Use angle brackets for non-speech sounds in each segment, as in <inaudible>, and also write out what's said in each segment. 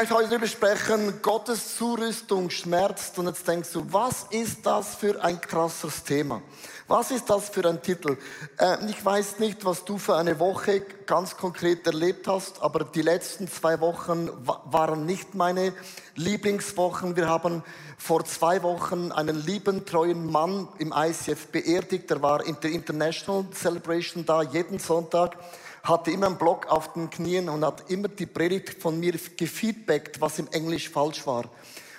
Möchte heute darüber sprechen, Gottes Zurüstung schmerzt. Und jetzt denkst du, was ist das für ein krasses Thema? Was ist das für ein Titel? Äh, ich weiß nicht, was du für eine Woche ganz konkret erlebt hast, aber die letzten zwei Wochen waren nicht meine Lieblingswochen. Wir haben vor zwei Wochen einen lieben, treuen Mann im ICF beerdigt. Der war in der International Celebration da, jeden Sonntag hatte immer einen Block auf den Knien und hat immer die Predigt von mir gefeedbackt, was im Englisch falsch war.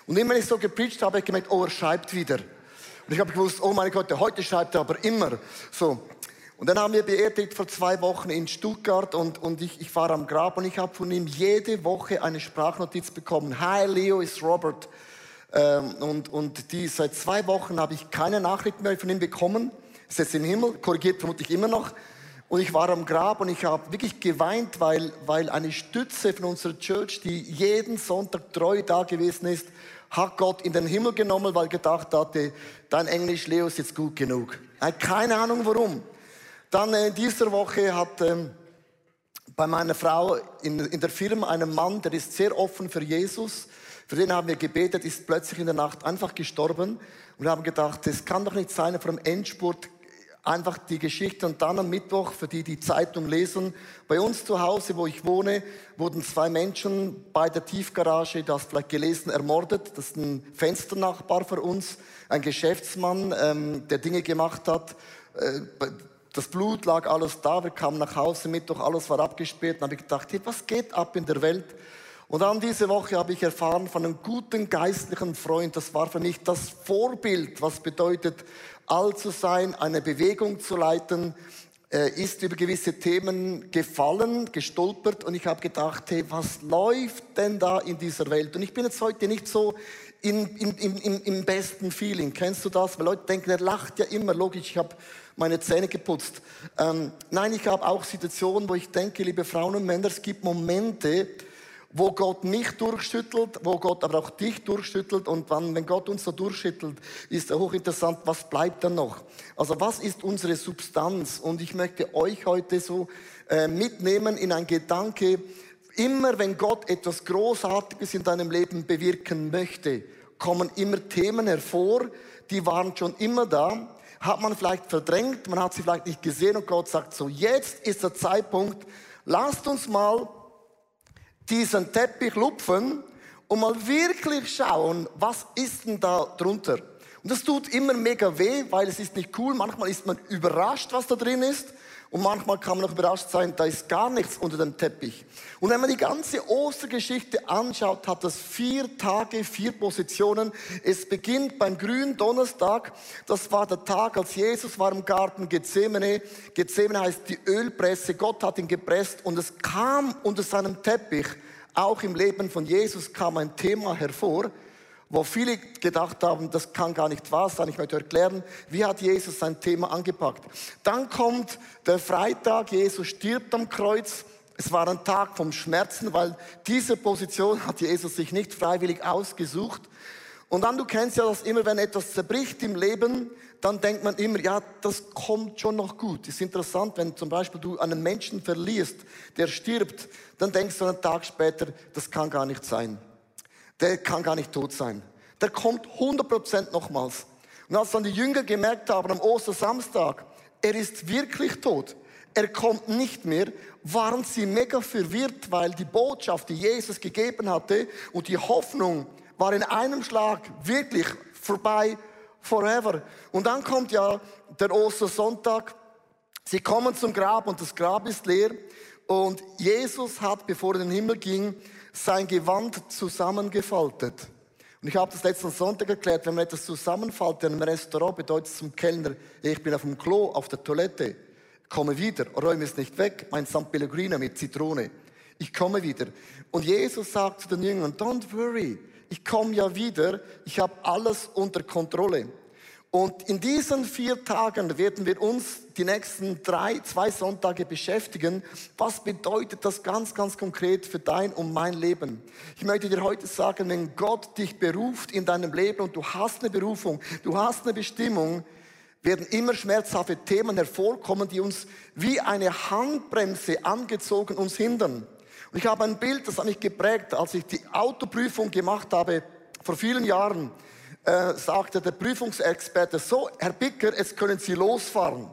Und immer wenn ich so gepreacht habe, habe ich gemerkt, oh, er schreibt wieder. Und ich habe gewusst, oh mein Gott, heute schreibt er aber immer. So. Und dann haben wir beerdigt vor zwei Wochen in Stuttgart und, und ich, ich war am Grab und ich habe von ihm jede Woche eine Sprachnotiz bekommen. Hi, Leo ist Robert. Ähm, und, und die, seit zwei Wochen habe ich keine Nachricht mehr von ihm bekommen. Ist jetzt im Himmel, korrigiert vermutlich immer noch. Und ich war am Grab und ich habe wirklich geweint, weil, weil eine Stütze von unserer Church, die jeden Sonntag treu da gewesen ist, hat Gott in den Himmel genommen, weil gedacht hatte, dein Englisch, Leo, ist jetzt gut genug. Hat keine Ahnung warum. Dann äh, in dieser Woche hat ähm, bei meiner Frau in, in der Firma einen Mann, der ist sehr offen für Jesus. Für den haben wir gebetet, ist plötzlich in der Nacht einfach gestorben. Und wir haben gedacht, das kann doch nicht sein, vom Endspurt einfach die Geschichte. Und dann am Mittwoch, für die die Zeitung lesen, bei uns zu Hause, wo ich wohne, wurden zwei Menschen bei der Tiefgarage, das vielleicht gelesen, ermordet. Das ist ein Fensternachbar für uns, ein Geschäftsmann, ähm, der Dinge gemacht hat. Äh, das Blut lag alles da, wir kamen nach Hause, Mittwoch, alles war abgesperrt. Dann habe ich gedacht, hey, was geht ab in der Welt? Und dann diese Woche habe ich erfahren von einem guten geistlichen Freund, das war für mich das Vorbild, was bedeutet, all zu sein, eine Bewegung zu leiten, äh, ist über gewisse Themen gefallen, gestolpert und ich habe gedacht, hey, was läuft denn da in dieser Welt? Und ich bin jetzt heute nicht so in, in, in, im besten Feeling. Kennst du das? Weil Leute denken, er lacht ja immer. Logisch, ich habe meine Zähne geputzt. Ähm, nein, ich habe auch Situationen, wo ich denke, liebe Frauen und Männer, es gibt Momente, wo Gott mich durchschüttelt, wo Gott aber auch dich durchschüttelt. Und wann, wenn Gott uns so durchschüttelt, ist hochinteressant, was bleibt dann noch? Also was ist unsere Substanz? Und ich möchte euch heute so äh, mitnehmen in ein Gedanke, immer wenn Gott etwas Großartiges in deinem Leben bewirken möchte, kommen immer Themen hervor, die waren schon immer da, hat man vielleicht verdrängt, man hat sie vielleicht nicht gesehen und Gott sagt so, jetzt ist der Zeitpunkt, lasst uns mal diesen Teppich lupfen und mal wirklich schauen, was ist denn da drunter. Und das tut immer mega weh, weil es ist nicht cool. Manchmal ist man überrascht, was da drin ist. Und manchmal kann man auch überrascht sein, da ist gar nichts unter dem Teppich. Und wenn man die ganze Ostergeschichte anschaut, hat das vier Tage, vier Positionen. Es beginnt beim grünen Donnerstag. Das war der Tag, als Jesus war im Garten Gethsemane. Gethsemane heißt die Ölpresse. Gott hat ihn gepresst und es kam unter seinem Teppich, auch im Leben von Jesus kam ein Thema hervor, wo viele gedacht haben, das kann gar nicht wahr sein. Ich möchte erklären, wie hat Jesus sein Thema angepackt. Dann kommt der Freitag, Jesus stirbt am Kreuz. Es war ein Tag vom Schmerzen, weil diese Position hat Jesus sich nicht freiwillig ausgesucht. Und dann, du kennst ja das immer, wenn etwas zerbricht im Leben, dann denkt man immer, ja, das kommt schon noch gut. Es ist interessant, wenn zum Beispiel du einen Menschen verlierst, der stirbt, dann denkst du einen Tag später, das kann gar nicht sein der kann gar nicht tot sein. Der kommt 100% nochmals. Und als dann die Jünger gemerkt haben am Ostersamstag, er ist wirklich tot, er kommt nicht mehr, waren sie mega verwirrt, weil die Botschaft, die Jesus gegeben hatte und die Hoffnung war in einem Schlag wirklich vorbei, forever. Und dann kommt ja der Ostersonntag, sie kommen zum Grab und das Grab ist leer und Jesus hat, bevor er in den Himmel ging, sein Gewand zusammengefaltet. Und ich habe das letzten Sonntag erklärt, wenn man etwas zusammenfaltet in einem Restaurant, bedeutet es zum Kellner, ich bin auf dem Klo, auf der Toilette, komme wieder, räume es nicht weg, mein San Pellegrino mit Zitrone. Ich komme wieder. Und Jesus sagt zu den Jüngern, don't worry, ich komme ja wieder, ich habe alles unter Kontrolle. Und in diesen vier Tagen werden wir uns die nächsten drei, zwei Sonntage beschäftigen. Was bedeutet das ganz, ganz konkret für dein und mein Leben? Ich möchte dir heute sagen, wenn Gott dich beruft in deinem Leben und du hast eine Berufung, du hast eine Bestimmung, werden immer schmerzhafte Themen hervorkommen, die uns wie eine Handbremse angezogen uns hindern. Und ich habe ein Bild, das hat mich geprägt, als ich die Autoprüfung gemacht habe vor vielen Jahren, äh, sagte der Prüfungsexperte, so, Herr Bicker, jetzt können Sie losfahren.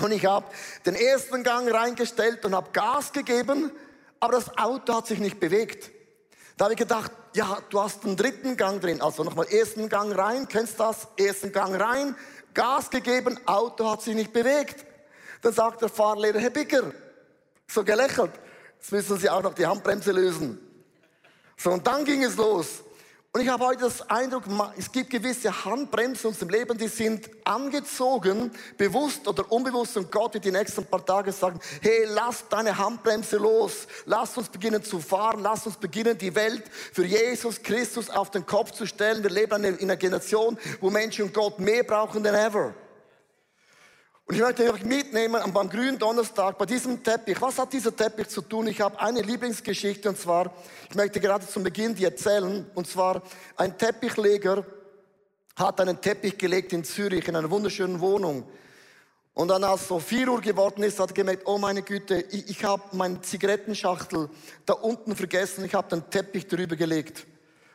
Und ich habe den ersten Gang reingestellt und habe Gas gegeben, aber das Auto hat sich nicht bewegt. Da habe ich gedacht, ja, du hast einen dritten Gang drin. Also nochmal ersten Gang rein, kennst das? Ersten Gang rein, Gas gegeben, Auto hat sich nicht bewegt. Dann sagt der Fahrlehrer, Herr Bicker, so gelächelt, jetzt müssen Sie auch noch die Handbremse lösen. So, und dann ging es los. Und ich habe heute das Eindruck, es gibt gewisse Handbremsen in unserem Leben, die sind angezogen, bewusst oder unbewusst. Und Gott wird die nächsten paar Tage sagen, hey, lass deine Handbremse los. Lass uns beginnen zu fahren. Lass uns beginnen, die Welt für Jesus Christus auf den Kopf zu stellen. Wir leben in einer Generation, wo Menschen Gott mehr brauchen denn ever. Und ich möchte euch mitnehmen beim grünen Donnerstag bei diesem Teppich. Was hat dieser Teppich zu tun? Ich habe eine Lieblingsgeschichte und zwar, ich möchte gerade zum Beginn die erzählen. Und zwar, ein Teppichleger hat einen Teppich gelegt in Zürich in einer wunderschönen Wohnung. Und dann, als so 4 Uhr geworden ist, hat er gemerkt, oh meine Güte, ich, ich habe meine Zigarettenschachtel da unten vergessen, ich habe den Teppich drüber gelegt.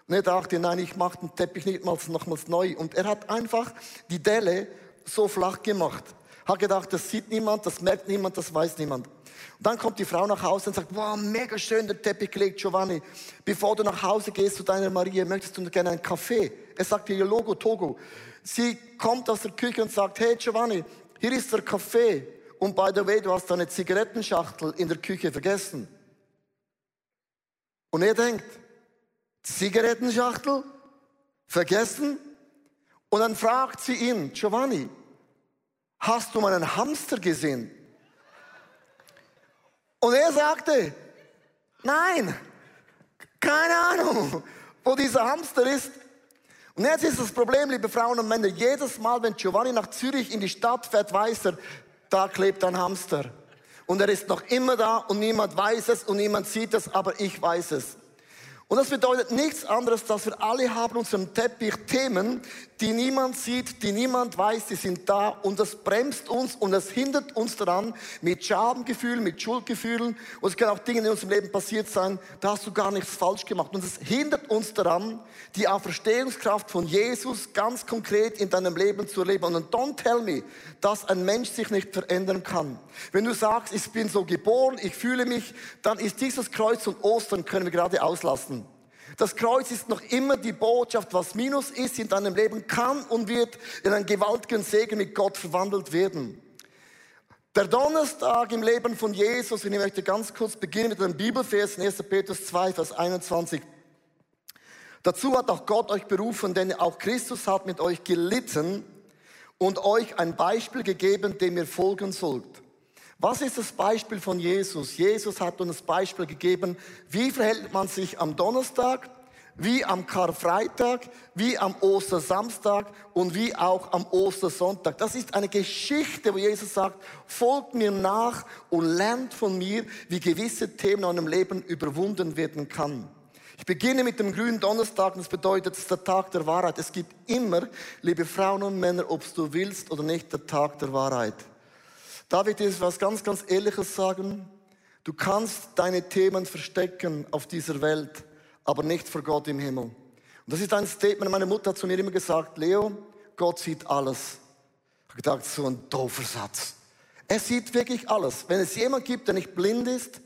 Und er dachte, nein, ich mache den Teppich nicht mal nochmals neu. Und er hat einfach die Delle so flach gemacht. Hat gedacht, das sieht niemand, das merkt niemand, das weiß niemand. Und dann kommt die Frau nach Hause und sagt, wow, mega schön der Teppich gelegt, Giovanni. Bevor du nach Hause gehst zu deiner Maria, möchtest du gerne einen Kaffee? Er sagt ihr Logo Togo. Sie kommt aus der Küche und sagt, hey Giovanni, hier ist der Kaffee. Und by the way, du hast deine Zigarettenschachtel in der Küche vergessen. Und er denkt, Zigarettenschachtel? Vergessen? Und dann fragt sie ihn, Giovanni, hast du meinen Hamster gesehen? Und er sagte, nein, keine Ahnung, wo dieser Hamster ist. Und jetzt ist das Problem, liebe Frauen und Männer, jedes Mal, wenn Giovanni nach Zürich in die Stadt fährt, weiß er, da klebt ein Hamster. Und er ist noch immer da und niemand weiß es und niemand sieht es, aber ich weiß es. Und das bedeutet nichts anderes, dass wir alle haben unserem Teppich Themen, die niemand sieht, die niemand weiß, die sind da und das bremst uns und das hindert uns daran mit Schadengefühlen, mit Schuldgefühlen und es können auch Dinge in unserem Leben passiert sein, da hast du gar nichts falsch gemacht und es hindert uns daran, die Auferstehungskraft von Jesus ganz konkret in deinem Leben zu erleben. Und don't tell me, dass ein Mensch sich nicht verändern kann. Wenn du sagst, ich bin so geboren, ich fühle mich, dann ist dieses Kreuz und Ostern können wir gerade auslassen. Das Kreuz ist noch immer die Botschaft, was Minus ist in deinem Leben, kann und wird in einen gewaltigen Segen mit Gott verwandelt werden. Der Donnerstag im Leben von Jesus, und ich möchte ganz kurz beginnen mit einem Bibelvers in 1. Petrus 2, Vers 21. Dazu hat auch Gott euch berufen, denn auch Christus hat mit euch gelitten und euch ein Beispiel gegeben, dem ihr folgen sollt. Was ist das Beispiel von Jesus? Jesus hat uns das Beispiel gegeben, wie verhält man sich am Donnerstag, wie am Karfreitag, wie am Ostersamstag und wie auch am Ostersonntag. Das ist eine Geschichte, wo Jesus sagt, folgt mir nach und lernt von mir, wie gewisse Themen in eurem Leben überwunden werden kann. Ich beginne mit dem grünen Donnerstag das bedeutet, es ist der Tag der Wahrheit. Es gibt immer, liebe Frauen und Männer, ob du willst oder nicht, der Tag der Wahrheit. Darf ich dir was ganz, ganz Ehrliches sagen? Du kannst deine Themen verstecken auf dieser Welt, aber nicht vor Gott im Himmel. Und das ist ein Statement, meine Mutter hat zu mir immer gesagt, Leo, Gott sieht alles. Ich habe gedacht, so ein doofer Satz. Er sieht wirklich alles. Wenn es jemand gibt, der nicht blind ist,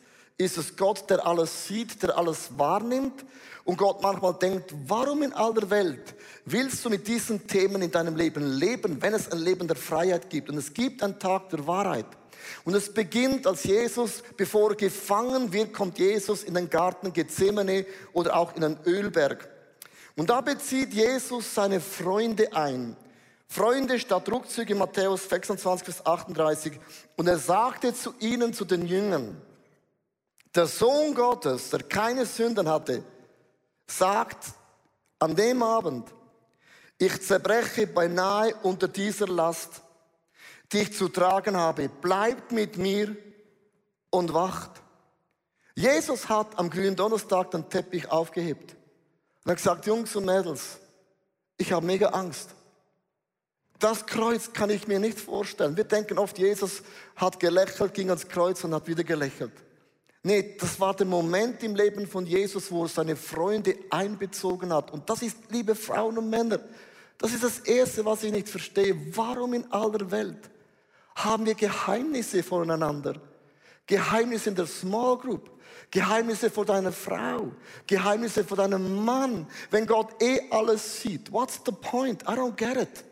ist es Gott, der alles sieht, der alles wahrnimmt und Gott manchmal denkt, warum in aller Welt willst du mit diesen Themen in deinem Leben leben, wenn es ein Leben der Freiheit gibt? Und es gibt einen Tag der Wahrheit. Und es beginnt, als Jesus, bevor er gefangen wird, kommt Jesus in den Garten Gethsemane oder auch in den Ölberg. Und da bezieht Jesus seine Freunde ein. Freunde statt Rückzüge, Matthäus 26 bis 38. Und er sagte zu ihnen, zu den Jüngern, der Sohn Gottes, der keine Sünden hatte, sagt an dem Abend, ich zerbreche beinahe unter dieser Last, die ich zu tragen habe. Bleibt mit mir und wacht. Jesus hat am grünen Donnerstag den Teppich aufgehebt und hat gesagt, Jungs und Mädels, ich habe mega Angst. Das Kreuz kann ich mir nicht vorstellen. Wir denken oft, Jesus hat gelächelt, ging ans Kreuz und hat wieder gelächelt. Nee, das war der Moment im Leben von Jesus, wo er seine Freunde einbezogen hat. Und das ist, liebe Frauen und Männer, das ist das Erste, was ich nicht verstehe. Warum in aller Welt haben wir Geheimnisse voneinander? Geheimnisse in der Small Group, Geheimnisse vor deiner Frau, Geheimnisse vor deinem Mann, wenn Gott eh alles sieht. What's the point? I don't get it.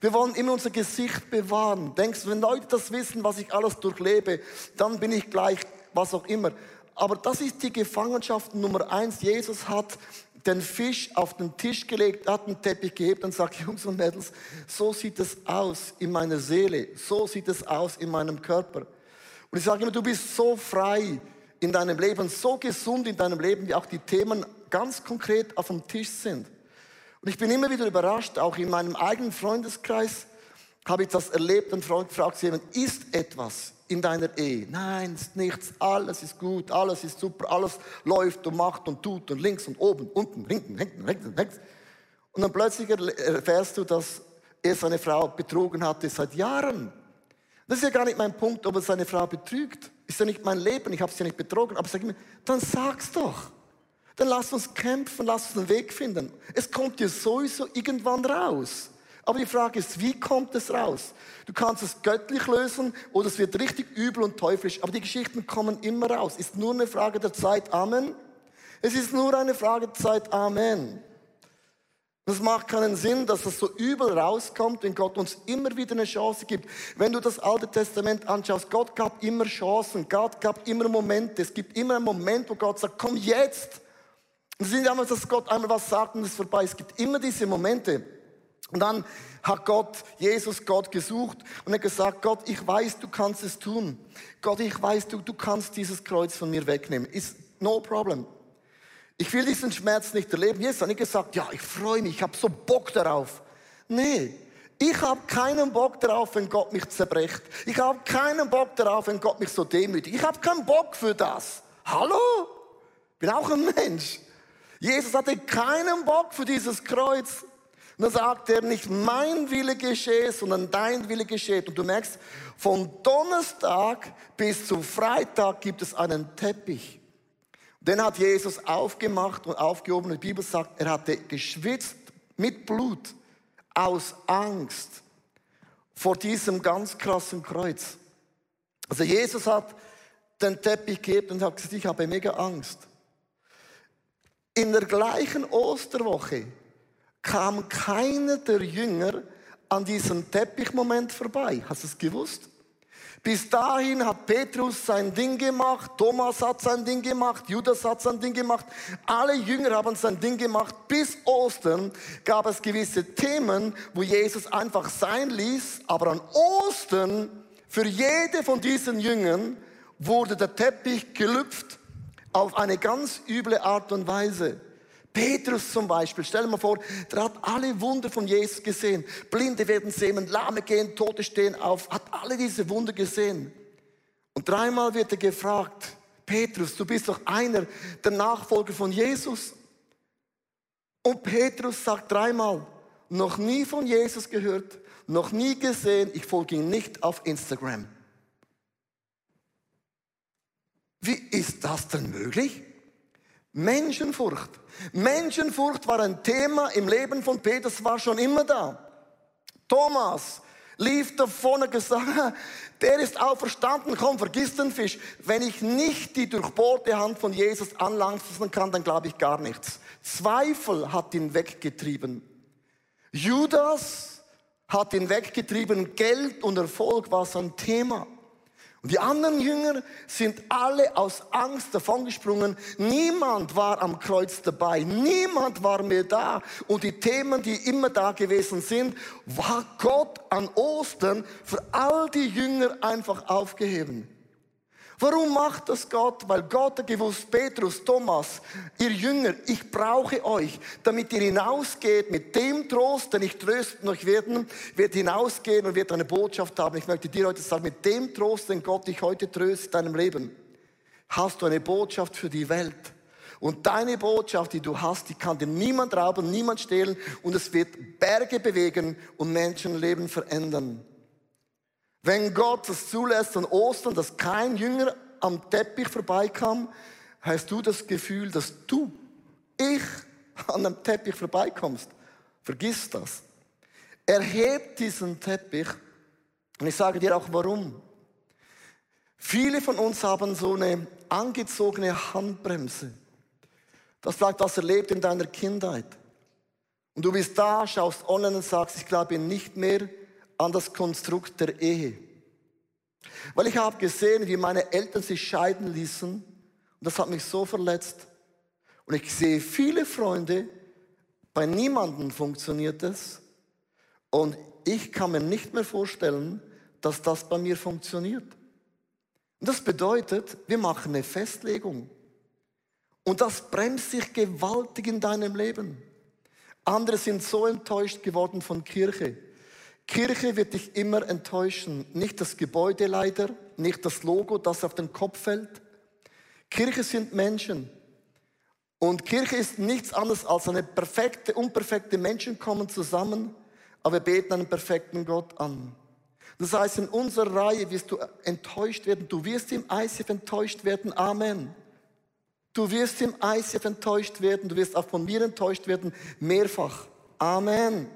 Wir wollen immer unser Gesicht bewahren. Denkst du, wenn Leute das wissen, was ich alles durchlebe, dann bin ich gleich was auch immer. Aber das ist die Gefangenschaft Nummer eins. Jesus hat den Fisch auf den Tisch gelegt, hat einen Teppich gehebt und sagt, <laughs> Jungs und Mädels, so sieht es aus in meiner Seele, so sieht es aus in meinem Körper. Und ich sage immer, du bist so frei in deinem Leben, so gesund in deinem Leben, wie auch die Themen ganz konkret auf dem Tisch sind. Und ich bin immer wieder überrascht, auch in meinem eigenen Freundeskreis habe ich das erlebt und fragt jemand, ist etwas in deiner Ehe? Nein, ist nichts, alles ist gut, alles ist super, alles läuft und macht und tut und links und oben, unten, hinten, hinten, hinten, hinten. Und dann plötzlich erfährst du, dass er seine Frau betrogen hatte seit Jahren. Das ist ja gar nicht mein Punkt, ob er seine Frau betrügt. Ist ja nicht mein Leben, ich habe sie nicht betrogen. Aber sag mir, dann sag's doch. Dann lass uns kämpfen, lass uns einen Weg finden. Es kommt dir sowieso irgendwann raus. Aber die Frage ist, wie kommt es raus? Du kannst es göttlich lösen oder es wird richtig übel und teuflisch. Aber die Geschichten kommen immer raus. Ist nur eine Frage der Zeit. Amen. Es ist nur eine Frage der Zeit. Amen. Das macht keinen Sinn, dass das so übel rauskommt, wenn Gott uns immer wieder eine Chance gibt. Wenn du das Alte Testament anschaust, Gott gab immer Chancen, Gott gab immer Momente. Es gibt immer einen Moment, wo Gott sagt, komm jetzt. Es sind einmal, dass Gott einmal was sagt und es ist vorbei. Es gibt immer diese Momente. Und dann hat Gott, Jesus Gott gesucht und hat gesagt, Gott, ich weiß, du kannst es tun. Gott, ich weiß, du, du kannst dieses Kreuz von mir wegnehmen. Ist no problem. Ich will diesen Schmerz nicht erleben. Jesus hat nicht gesagt, ja, ich freue mich, ich habe so Bock darauf. Nee, ich habe keinen Bock darauf, wenn Gott mich zerbrecht. Ich habe keinen Bock darauf, wenn Gott mich so demütigt. Ich habe keinen Bock für das. Hallo? Bin auch ein Mensch. Jesus hatte keinen Bock für dieses Kreuz. Und dann sagt er, nicht mein Wille geschehe, sondern dein Wille geschehe. Und du merkst, von Donnerstag bis zu Freitag gibt es einen Teppich. Den hat Jesus aufgemacht und aufgehoben. Die Bibel sagt, er hatte geschwitzt mit Blut aus Angst vor diesem ganz krassen Kreuz. Also Jesus hat den Teppich gegeben und hat gesagt, ich habe mega Angst. In der gleichen Osterwoche kam keiner der Jünger an diesem Teppichmoment vorbei. Hast du es gewusst? Bis dahin hat Petrus sein Ding gemacht, Thomas hat sein Ding gemacht, Judas hat sein Ding gemacht, alle Jünger haben sein Ding gemacht. Bis Ostern gab es gewisse Themen, wo Jesus einfach sein ließ, aber an Ostern für jede von diesen Jüngern wurde der Teppich gelüpft auf eine ganz üble Art und Weise. Petrus zum Beispiel, stell dir mal vor, der hat alle Wunder von Jesus gesehen. Blinde werden sehen, Lahme gehen, Tote stehen auf, hat alle diese Wunder gesehen. Und dreimal wird er gefragt, Petrus, du bist doch einer der Nachfolger von Jesus. Und Petrus sagt dreimal, noch nie von Jesus gehört, noch nie gesehen, ich folge ihm nicht auf Instagram. Wie ist das denn möglich? Menschenfurcht. Menschenfurcht war ein Thema im Leben von Petrus, war schon immer da. Thomas lief davon und gesagt, <laughs> der ist auferstanden, komm, vergiss den Fisch. Wenn ich nicht die durchbohrte Hand von Jesus anlangsen kann, dann glaube ich gar nichts. Zweifel hat ihn weggetrieben. Judas hat ihn weggetrieben, Geld und Erfolg war sein Thema. Und die anderen Jünger sind alle aus Angst davongesprungen. Niemand war am Kreuz dabei. Niemand war mehr da. Und die Themen, die immer da gewesen sind, war Gott an Ostern für all die Jünger einfach aufgeheben. Warum macht das Gott? Weil Gott hat gewusst, Petrus, Thomas, ihr Jünger, ich brauche euch, damit ihr hinausgeht mit dem Trost, den ich trösten euch werden, wird hinausgehen und wird eine Botschaft haben. Ich möchte dir heute sagen, mit dem Trost, den Gott dich heute tröstet in deinem Leben, hast du eine Botschaft für die Welt. Und deine Botschaft, die du hast, die kann dir niemand rauben, niemand stehlen und es wird Berge bewegen und Menschenleben verändern. Wenn Gott es zulässt an Ostern, dass kein Jünger am Teppich vorbeikam, hast du das Gefühl, dass du, ich, an einem Teppich vorbeikommst. Vergiss das. Er hebt diesen Teppich und ich sage dir auch warum. Viele von uns haben so eine angezogene Handbremse. Das vielleicht das erlebt in deiner Kindheit. Und du bist da, schaust online und sagst, ich glaube nicht mehr an das Konstrukt der Ehe. Weil ich habe gesehen, wie meine Eltern sich scheiden ließen. Und das hat mich so verletzt. Und ich sehe viele Freunde, bei niemandem funktioniert es. Und ich kann mir nicht mehr vorstellen, dass das bei mir funktioniert. Und das bedeutet, wir machen eine Festlegung. Und das bremst sich gewaltig in deinem Leben. Andere sind so enttäuscht geworden von Kirche. Kirche wird dich immer enttäuschen. Nicht das Gebäude leider, nicht das Logo, das auf den Kopf fällt. Kirche sind Menschen. Und Kirche ist nichts anderes als eine perfekte, unperfekte Menschen kommen zusammen, aber wir beten einen perfekten Gott an. Das heißt, in unserer Reihe wirst du enttäuscht werden. Du wirst im ICF enttäuscht werden. Amen. Du wirst im ICF enttäuscht werden. Du wirst auch von mir enttäuscht werden. Mehrfach. Amen.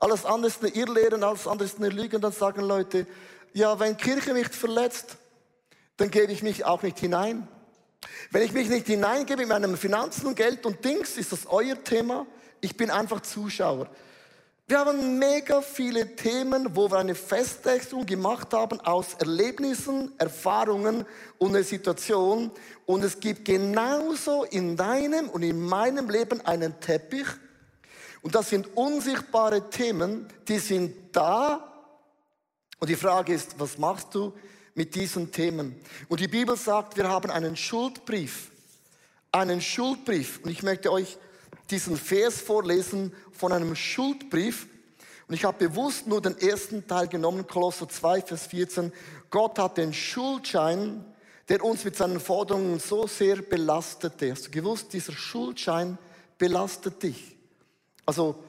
Alles andere ist eine Irrlehre, alles andere ist eine Lüge. Und dann sagen Leute, ja, wenn Kirche mich verletzt, dann gebe ich mich auch nicht hinein. Wenn ich mich nicht hineingebe in meinem Finanzen und Geld und Dings, ist das euer Thema. Ich bin einfach Zuschauer. Wir haben mega viele Themen, wo wir eine Festlegung gemacht haben aus Erlebnissen, Erfahrungen und einer Situation. Und es gibt genauso in deinem und in meinem Leben einen Teppich, und das sind unsichtbare Themen, die sind da. Und die Frage ist, was machst du mit diesen Themen? Und die Bibel sagt, wir haben einen Schuldbrief. Einen Schuldbrief. Und ich möchte euch diesen Vers vorlesen von einem Schuldbrief. Und ich habe bewusst nur den ersten Teil genommen, Kolosser 2, Vers 14. Gott hat den Schuldschein, der uns mit seinen Forderungen so sehr belastete. Hast du gewusst, dieser Schuldschein belastet dich. Also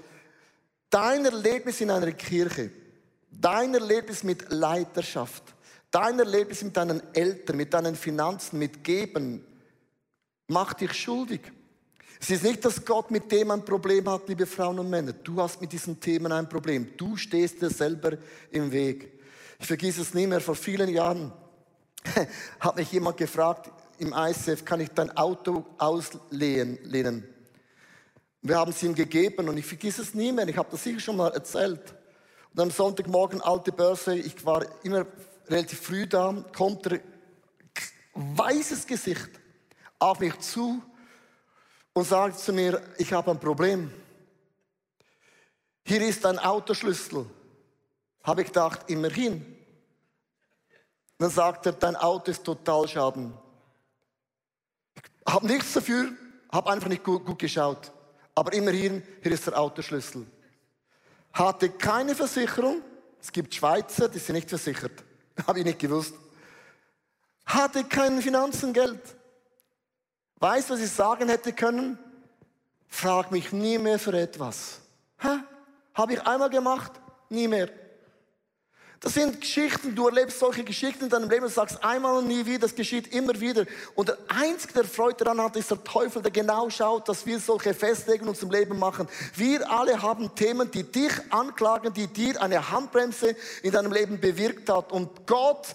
dein Erlebnis in einer Kirche, dein Erlebnis mit Leiterschaft, dein Erlebnis mit deinen Eltern, mit deinen Finanzen, mit Geben, macht dich schuldig. Es ist nicht, dass Gott mit dem ein Problem hat, liebe Frauen und Männer. Du hast mit diesen Themen ein Problem. Du stehst dir selber im Weg. Ich vergesse es nie mehr. Vor vielen Jahren <laughs> hat mich jemand gefragt im ICF, kann ich dein Auto auslehnen? Wir haben es ihm gegeben und ich vergiss es nie mehr. Ich habe das sicher schon mal erzählt. Und am Sonntagmorgen, alte Börse, ich war immer relativ früh da, kommt er, weißes Gesicht, auf mich zu und sagt zu mir, ich habe ein Problem. Hier ist ein Autoschlüssel. Habe ich gedacht, immerhin. Dann sagt er, dein Auto ist total schaden. Ich habe nichts dafür, habe einfach nicht gut, gut geschaut. Aber immerhin, hier ist der Autoschlüssel. Hatte keine Versicherung. Es gibt Schweizer, die sind nicht versichert. <laughs> Habe ich nicht gewusst. Hatte kein Finanzengeld. Weißt du, was ich sagen hätte können? Frag mich nie mehr für etwas. Habe ich einmal gemacht? Nie mehr. Das sind Geschichten, du erlebst solche Geschichten in deinem Leben und sagst einmal und nie wieder, das geschieht immer wieder. Und der Einzige, der Freude daran hat, ist der Teufel, der genau schaut, dass wir solche Festlegungen im Leben machen. Wir alle haben Themen, die dich anklagen, die dir eine Handbremse in deinem Leben bewirkt hat. Und Gott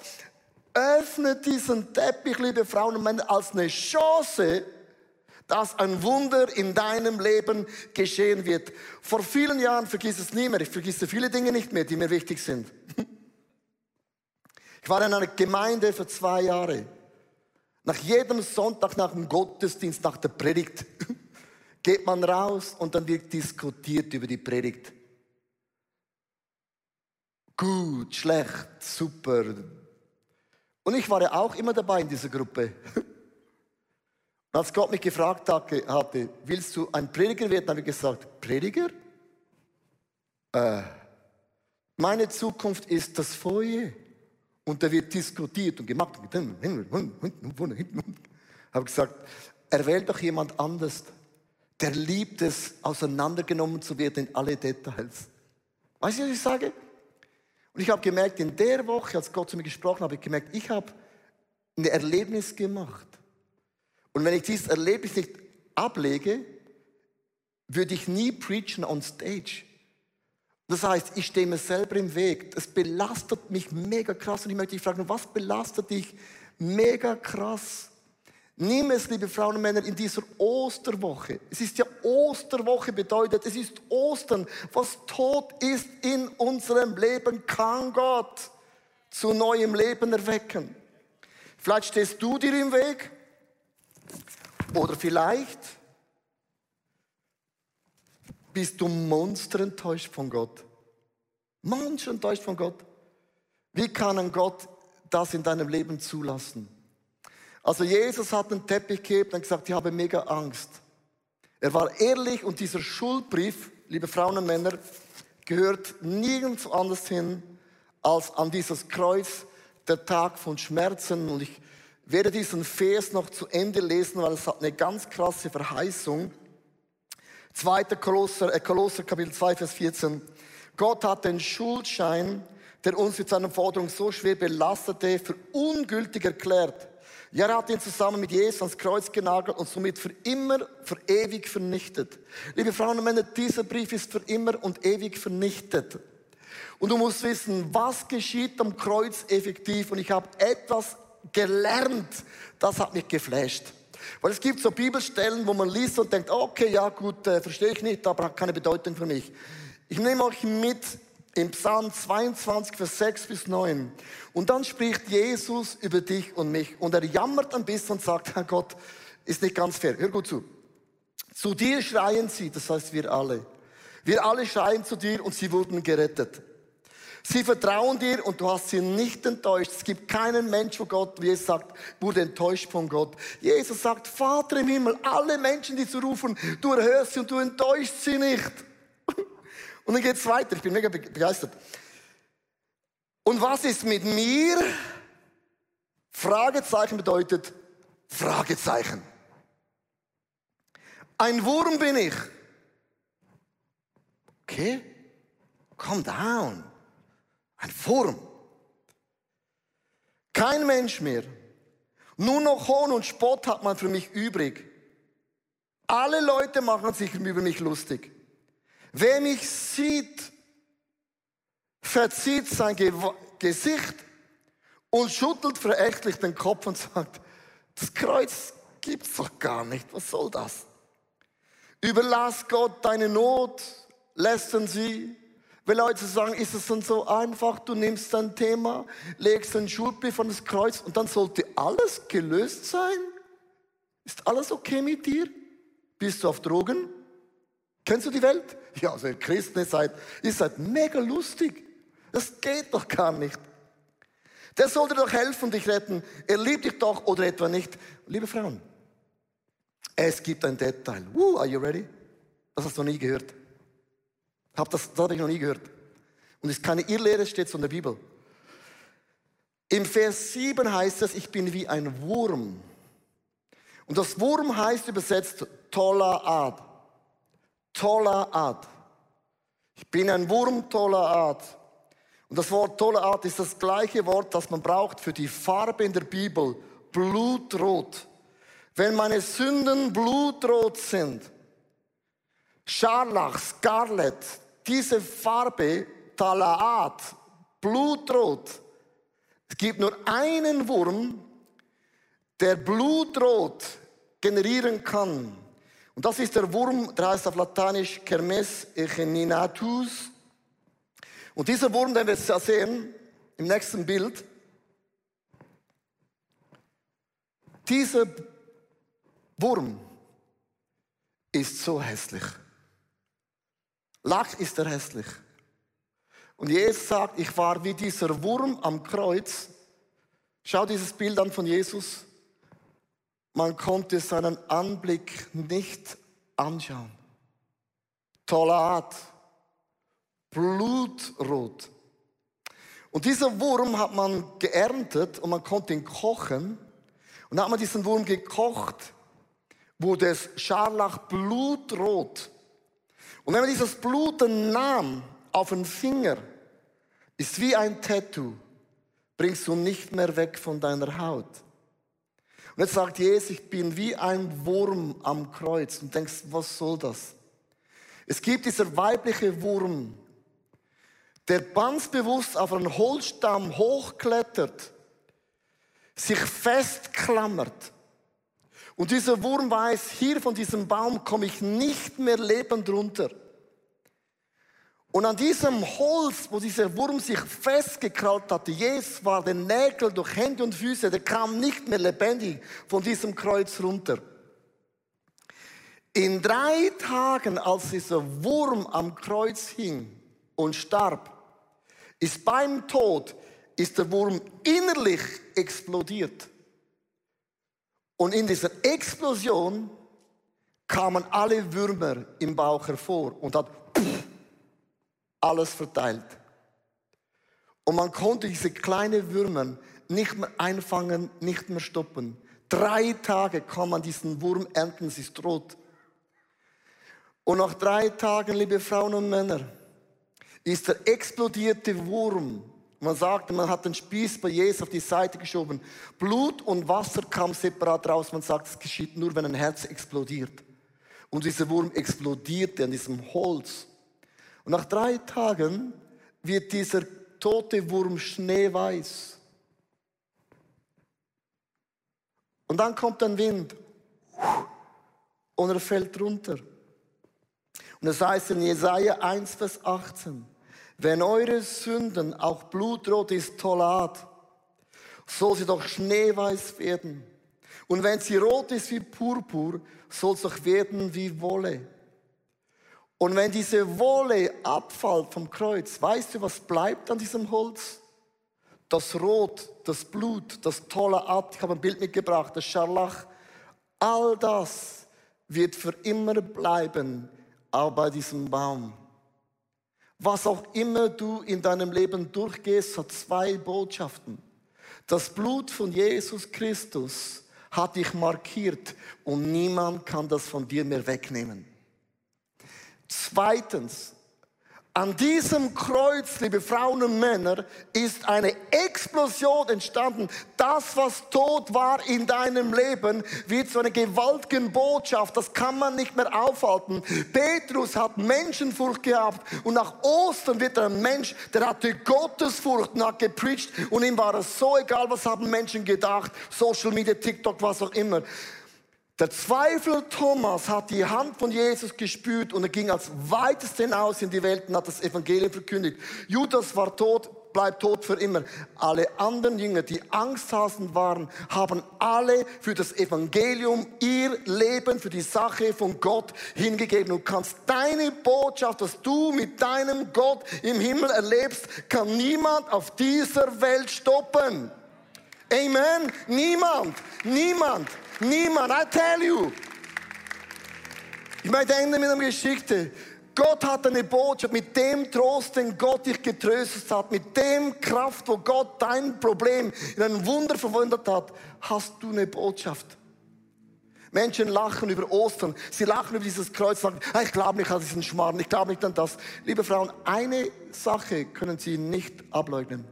öffnet diesen Teppich, liebe Frauen und Männer, als eine Chance, dass ein Wunder in deinem Leben geschehen wird. Vor vielen Jahren vergiss es nie mehr. Ich vergesse viele Dinge nicht mehr, die mir wichtig sind. Ich war in einer Gemeinde für zwei Jahre. Nach jedem Sonntag, nach dem Gottesdienst, nach der Predigt, <laughs> geht man raus und dann wird diskutiert über die Predigt. Gut, schlecht, super. Und ich war ja auch immer dabei in dieser Gruppe. <laughs> Und als Gott mich gefragt hatte, willst du ein Prediger werden, habe ich gesagt, Prediger? Äh, meine Zukunft ist das Feuer. Und da wird diskutiert und gemacht. Habe gesagt, er wählt doch jemand anders. Der liebt es, auseinandergenommen zu werden in alle Details. Weißt du, was ich sage? Und ich habe gemerkt, in der Woche, als Gott zu mir gesprochen hat, habe ich gemerkt, ich habe ein Erlebnis gemacht. Und wenn ich dieses Erlebnis nicht ablege, würde ich nie preachen on stage. Das heißt, ich stehe mir selber im Weg. Es belastet mich mega krass. Und ich möchte dich fragen, was belastet dich mega krass? Nimm es, liebe Frauen und Männer, in dieser Osterwoche. Es ist ja Osterwoche bedeutet, es ist Ostern. Was tot ist in unserem Leben, kann Gott zu neuem Leben erwecken. Vielleicht stehst du dir im Weg oder vielleicht bist du monster enttäuscht von Gott. Monster enttäuscht von Gott. Wie kann ein Gott das in deinem Leben zulassen? Also Jesus hat einen Teppich gehabt und gesagt, ich habe mega Angst. Er war ehrlich und dieser Schuldbrief, liebe Frauen und Männer, gehört nirgends anders hin als an dieses Kreuz, der Tag von Schmerzen. Und ich werde diesen Vers noch zu Ende lesen, weil es hat eine ganz krasse Verheißung. 2. Kolosser, äh, Kolosser Kapitel 2, Vers 14. Gott hat den Schuldschein, der uns mit seiner Forderung so schwer belastete, für ungültig erklärt. Ja, er hat ihn zusammen mit Jesus ans Kreuz genagelt und somit für immer, für ewig vernichtet. Liebe Frauen und Männer, dieser Brief ist für immer und ewig vernichtet. Und du musst wissen, was geschieht am Kreuz effektiv. Und ich habe etwas gelernt, das hat mich geflasht. Weil es gibt so Bibelstellen, wo man liest und denkt, okay, ja gut, äh, verstehe ich nicht, aber hat keine Bedeutung für mich. Ich nehme euch mit im Psalm 22, Vers 6 bis 9. Und dann spricht Jesus über dich und mich. Und er jammert ein bisschen und sagt, Herr Gott, ist nicht ganz fair. Hör gut zu. Zu dir schreien sie, das heißt wir alle. Wir alle schreien zu dir und sie wurden gerettet. Sie vertrauen dir und du hast sie nicht enttäuscht. Es gibt keinen Mensch, wo Gott, wie es sagt, wurde enttäuscht von Gott. Jesus sagt, Vater im Himmel, alle Menschen, die zu rufen, du erhörst sie und du enttäuscht sie nicht. Und dann geht es weiter. Ich bin mega begeistert. Und was ist mit mir? Fragezeichen bedeutet Fragezeichen. Ein Wurm bin ich. Okay? Calm down. Ein Wurm. Kein Mensch mehr. Nur noch Hohn und Spott hat man für mich übrig. Alle Leute machen sich über mich lustig. Wer mich sieht, verzieht sein Ge Gesicht und schüttelt verächtlich den Kopf und sagt, das Kreuz gibt's doch gar nicht. Was soll das? Überlass Gott deine Not, lästern sie, wenn Leute sagen, ist es dann so einfach, du nimmst dein Thema, legst einen Schuldbrief an das Kreuz und dann sollte alles gelöst sein? Ist alles okay mit dir? Bist du auf Drogen? Kennst du die Welt? Ja, also ihr Christen, ihr seid, ihr seid mega lustig. Das geht doch gar nicht. Der sollte doch helfen, dich retten. Er liebt dich doch oder etwa nicht. Liebe Frauen, es gibt ein Detail. Woo, are you ready? Das hast du noch nie gehört. Hab das, das habe ich noch nie gehört. Und ist keine Irrlehre, steht so in der Bibel. Im Vers 7 heißt es, ich bin wie ein Wurm. Und das Wurm heißt übersetzt toller Art. Toller Art. Ich bin ein Wurm toller Art. Und das Wort toller Art ist das gleiche Wort, das man braucht für die Farbe in der Bibel. Blutrot. Wenn meine Sünden blutrot sind, Scharlach, Scarlet, diese Farbe, Talaat, Blutrot. Es gibt nur einen Wurm, der Blutrot generieren kann. Und das ist der Wurm, der heißt auf Lateinisch Kermes echeninatus. Und dieser Wurm, den wir sehen im nächsten Bild, dieser Wurm ist so hässlich. Lach ist er hässlich. Und Jesus sagt, ich war wie dieser Wurm am Kreuz. Schau dieses Bild an von Jesus. Man konnte seinen Anblick nicht anschauen. Tolle Art. Blutrot. Und dieser Wurm hat man geerntet und man konnte ihn kochen. Und hat man diesen Wurm gekocht, wurde es scharlach blutrot. Und wenn man dieses Blut nahm auf den Finger, ist wie ein Tattoo, bringst du nicht mehr weg von deiner Haut. Und jetzt sagt Jesus, ich bin wie ein Wurm am Kreuz. Und denkst, was soll das? Es gibt dieser weibliche Wurm, der ganz bewusst auf einen Holzstamm hochklettert, sich festklammert. Und dieser Wurm weiß, hier von diesem Baum komme ich nicht mehr lebend runter. Und an diesem Holz, wo dieser Wurm sich festgekrallt hatte, Jesus war der Nägel durch Hände und Füße, der kam nicht mehr lebendig von diesem Kreuz runter. In drei Tagen, als dieser Wurm am Kreuz hing und starb, ist beim Tod, ist der Wurm innerlich explodiert. Und in dieser Explosion kamen alle Würmer im Bauch hervor und hat alles verteilt. Und man konnte diese kleinen Würmer nicht mehr einfangen, nicht mehr stoppen. Drei Tage kann man diesen Wurm ernten, sie ist rot. Und nach drei Tagen, liebe Frauen und Männer, ist der explodierte Wurm, man sagte, man hat den Spieß bei Jesus auf die Seite geschoben. Blut und Wasser kam separat raus. Man sagt, es geschieht nur, wenn ein Herz explodiert. Und dieser Wurm explodierte an diesem Holz. Und nach drei Tagen wird dieser tote Wurm schneeweiß. Und dann kommt ein Wind und er fällt runter. Und es heißt in Jesaja 1, Vers 18, wenn eure Sünden auch blutrot ist Tolat, soll sie doch schneeweiß werden. Und wenn sie rot ist wie Purpur, soll es doch werden wie Wolle. Und wenn diese Wolle abfällt vom Kreuz, weißt du, was bleibt an diesem Holz? Das Rot, das Blut, das tolle At, ich habe ein Bild mitgebracht, das Scharlach. All das wird für immer bleiben, auch bei diesem Baum. Was auch immer du in deinem Leben durchgehst, hat zwei Botschaften. Das Blut von Jesus Christus hat dich markiert und niemand kann das von dir mehr wegnehmen. Zweitens, an diesem Kreuz, liebe Frauen und Männer, ist eine Explosion entstanden. Das, was tot war in deinem Leben, wird zu einer gewaltigen Botschaft. Das kann man nicht mehr aufhalten. Petrus hat Menschenfurcht gehabt und nach Ostern wird er ein Mensch, der hatte Gottesfurcht und hat gepreacht und ihm war es so egal, was haben Menschen gedacht, Social Media, TikTok, was auch immer. Der Zweifel Thomas hat die Hand von Jesus gespürt und er ging als weitest hinaus in die Welt und hat das Evangelium verkündigt. Judas war tot, bleibt tot für immer. Alle anderen Jünger, die Angsthasen waren, haben alle für das Evangelium ihr Leben für die Sache von Gott hingegeben. Du kannst deine Botschaft, dass du mit deinem Gott im Himmel erlebst, kann niemand auf dieser Welt stoppen. Amen. Niemand. Niemand. Niemand, I tell you. Ich möchte enden mit einer Geschichte. Gott hat eine Botschaft mit dem Trost, den Gott dich getröstet hat, mit dem Kraft, wo Gott dein Problem in ein Wunder verwandelt hat, hast du eine Botschaft. Menschen lachen über Ostern, sie lachen über dieses Kreuz, sagen, ah, ich glaube nicht an diesen Schmarrn, ich glaube nicht an das. Liebe Frauen, eine Sache können sie nicht ableugnen.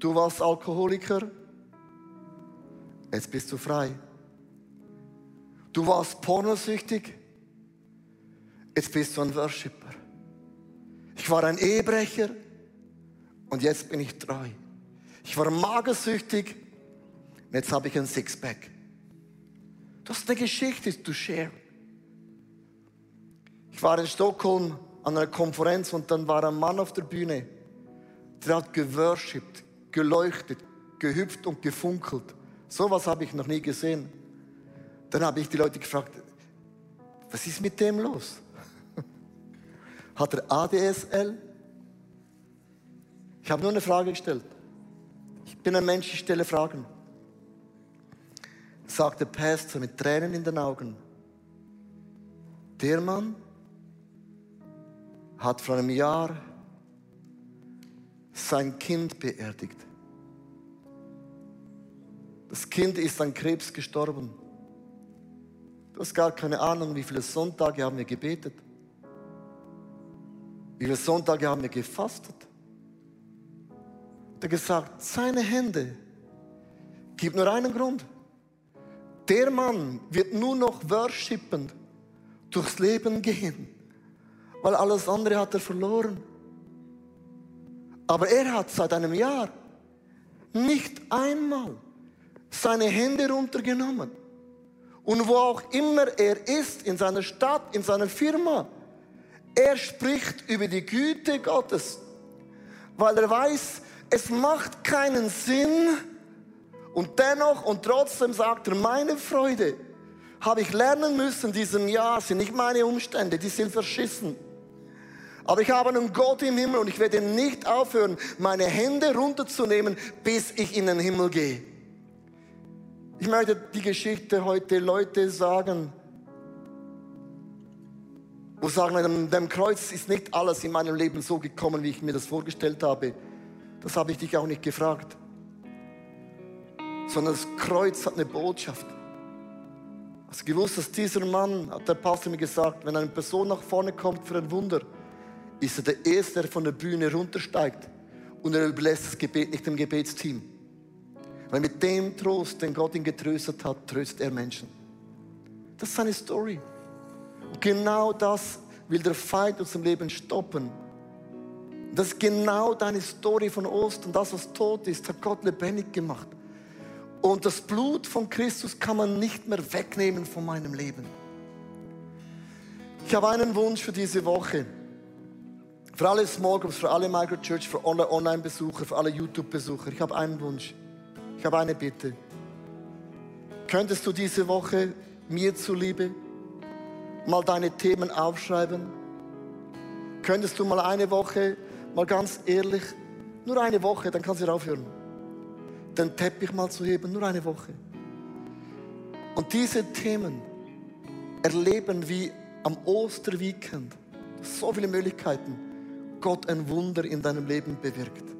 Du warst Alkoholiker, Jetzt bist du frei. Du warst pornosüchtig. Jetzt bist du ein Worshipper. Ich war ein Ehebrecher und jetzt bin ich treu. Ich war magersüchtig und jetzt habe ich ein Sixpack. Das ist eine Geschichte to share. Ich war in Stockholm an einer Konferenz und dann war ein Mann auf der Bühne, der hat geworshipped, geleuchtet, gehüpft und gefunkelt. Sowas habe ich noch nie gesehen. Dann habe ich die Leute gefragt, was ist mit dem los? <laughs> Hat er ADSL? Ich habe nur eine Frage gestellt. Ich bin ein Mensch, ich stelle Fragen. Sagt der Pastor mit Tränen in den Augen. Der Mann hat vor einem Jahr sein Kind beerdigt. Das Kind ist an Krebs gestorben. Du hast gar keine Ahnung, wie viele Sonntage haben wir gebetet. Wie viele Sonntage haben wir gefastet. Er hat gesagt, seine Hände gibt nur einen Grund. der Mann wird nur noch worshipend durchs Leben gehen, weil alles andere hat er verloren. Aber er hat seit einem Jahr nicht einmal seine Hände runtergenommen. Und wo auch immer er ist, in seiner Stadt, in seiner Firma, er spricht über die Güte Gottes, weil er weiß, es macht keinen Sinn. Und dennoch und trotzdem sagt er, meine Freude habe ich lernen müssen in diesem Jahr, sind nicht meine Umstände, die sind verschissen. Aber ich habe einen Gott im Himmel und ich werde nicht aufhören, meine Hände runterzunehmen, bis ich in den Himmel gehe. Ich möchte die Geschichte heute Leute sagen, wo sagen, dem, dem Kreuz ist nicht alles in meinem Leben so gekommen, wie ich mir das vorgestellt habe. Das habe ich dich auch nicht gefragt. Sondern das Kreuz hat eine Botschaft. Hast du gewusst, dass dieser Mann, hat der Pastor mir gesagt, wenn eine Person nach vorne kommt für ein Wunder, ist er der Erste, der von der Bühne runtersteigt und er überlässt das Gebet nicht dem Gebetsteam. Weil mit dem Trost, den Gott ihn getröstet hat, tröstet er Menschen. Das ist seine Story. Und genau das will der Feind unserem Leben stoppen. Das ist genau deine Story von Ostern. Das, was tot ist, hat Gott lebendig gemacht. Und das Blut von Christus kann man nicht mehr wegnehmen von meinem Leben. Ich habe einen Wunsch für diese Woche. Für alle Small Groups, für alle Microchurch, für Online-Besucher, für alle YouTube-Besucher. Ich habe einen Wunsch. Ich habe eine Bitte. Könntest du diese Woche mir zuliebe mal deine Themen aufschreiben? Könntest du mal eine Woche, mal ganz ehrlich, nur eine Woche, dann kannst du aufhören, den Teppich mal zu heben, nur eine Woche. Und diese Themen erleben wie am Osterweekend so viele Möglichkeiten Gott ein Wunder in deinem Leben bewirkt.